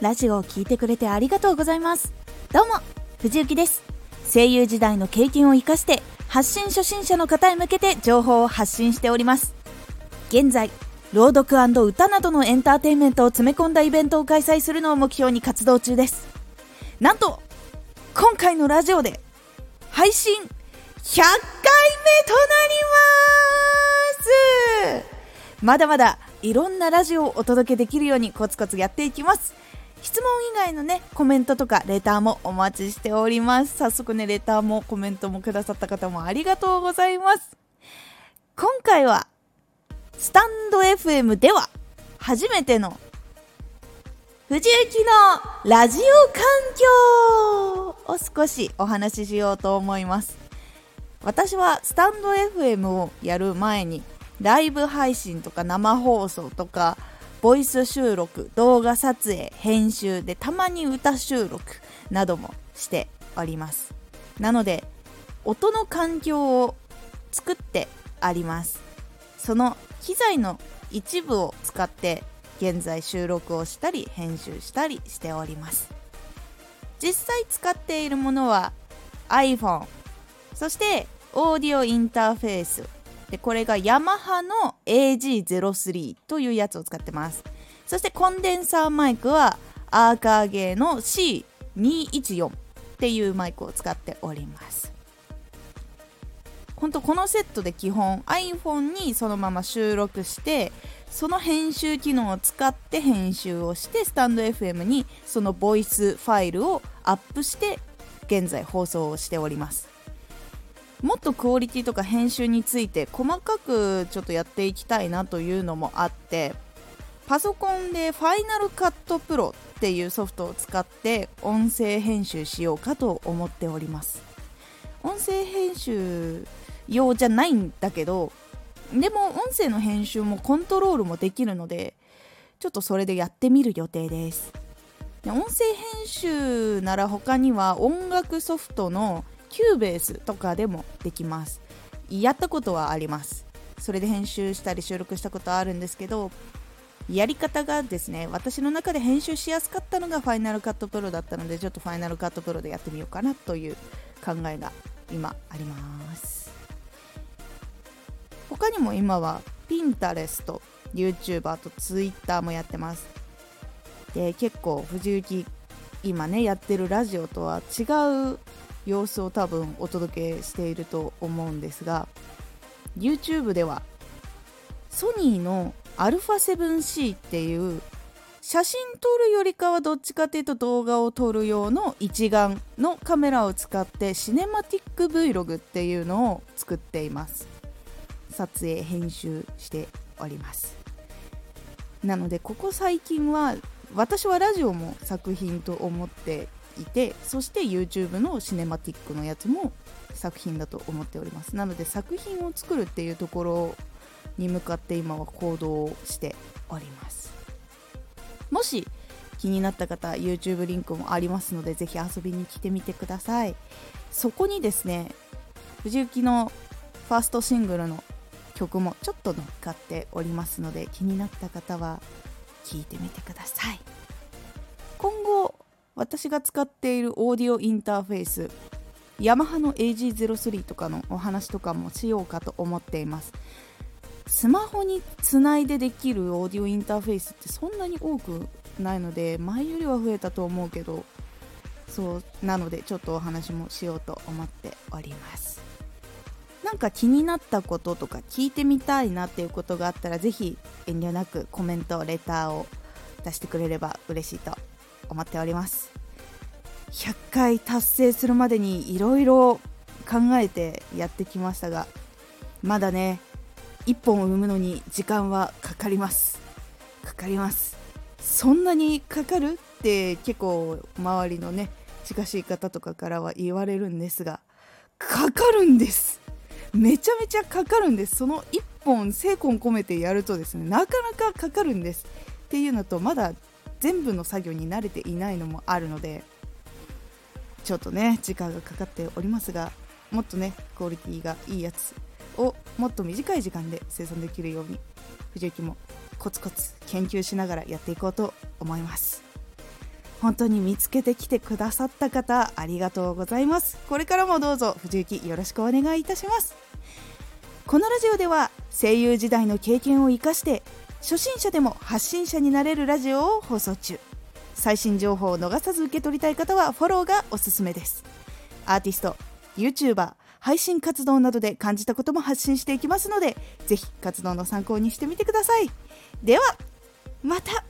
ラジオを聴いてくれてありがとうございます。どうも藤幸です。声優時代の経験を生かして発信初心者の方へ向けて情報を発信しております。現在朗読歌などのエンターテインメントを詰め込んだイベントを開催するのを目標に活動中です。なんと今回のラジオで配信100回目となります。まだまだいろんなラジオをお届けできるようにコツコツやっていきます。質問以外のねコメントとかレターもお待ちしております。早速ねレターもコメントもくださった方もありがとうございます。今回はスタンド FM では初めての藤雪のラジオ環境を少しお話ししようと思います。私はスタンド FM をやる前にライブ配信とか生放送とかボイス収録動画撮影編集でたまに歌収録などもしております。なので音の環境を作ってあります。その機材の一部を使って現在収録をしたり編集したりしております。実際使っているものは iPhone そしてオーディオインターフェース。でこれがヤマハの AG03 というやつを使ってます。そしてコンデンサーマイクはアーカーゲーの C214 っていうマイクを使っております。本当このセットで基本 iPhone にそのまま収録してその編集機能を使って編集をしてスタンド FM にそのボイスファイルをアップして現在放送をしております。もっとクオリティとか編集について細かくちょっとやっていきたいなというのもあってパソコンで Final Cut Pro っていうソフトを使って音声編集しようかと思っております。音声編集用じゃないんだけどでも音声の編集もコントロールもできるのでちょっとそれでやってみる予定です。音声編集なら他には音楽ソフトの Cubase とかでもできます。やったことはあります。それで編集したり収録したことはあるんですけどやり方がですね私の中で編集しやすかったのが Final Cut Pro だったのでちょっと Final Cut Pro でやってみようかなという考えが今あります。他にも今は Pinterest YouTuber と Twitter もやってます。で結構藤雪今ねやってるラジオとは違う様子を多分お届けしていると思うんですが YouTube ではソニーの α7C っていう写真撮るよりかはどっちかっていうと動画を撮る用の一眼のカメラを使ってシネマティック Vlog っていうのを作っています。撮影編集しております。なのでここ最近は私はラジオも作品と思っていてそして YouTube のシネマティックのやつも作品だと思っております。なので作品を作るっていうところに向かって今は行動しております。もし気になった方 YouTube リンクもありますのでぜひ遊びに来てみてください。そこにですね藤雪のファーストシングルの曲もちょっと乗っかっておりますので気になった方は聞いてみてください。私が使っているオーディオインターフェースヤマハの AG03 とかのお話とかもしようかと思っています。スマホにつないでできるオーディオインターフェースってそんなに多くないので前よりは増えたと思うけどそうなのでちょっとお話もしようと思っております。なんか気になったこととか聞いてみたいなっていうことがあったらぜひ遠慮なくコメントレターを出してくれれば嬉しいと思っております。100回達成するまでにいろいろ考えてやってきましたがまだね1本を産むのに時間はかかります。かかります。そんなにかかるって結構周りのね近しい方とかからは言われるんですがかかるんです。めちゃめちゃかかるんです。その1本精魂込めてやるとですねなかなかかかるんです。っていうのとまだ全部の作業に慣れていないのもあるのでちょっとね時間がかかっておりますがもっとねクオリティがいいやつをもっと短い時間で生産できるように藤雪もコツコツ研究しながらやっていこうと思います。本当に見つけてきてくださった方ありがとうございます。これからもどうぞ藤幸よろしくお願いいたします。このラジオでは声優時代の経験を生かして初心者でも発信者になれるラジオを放送中。最新情報を逃さず受け取りたい方はフォローがおすすめです。アーティスト YouTuber 配信活動などで感じたことも発信していきますので是非活動の参考にしてみてください。ではまた。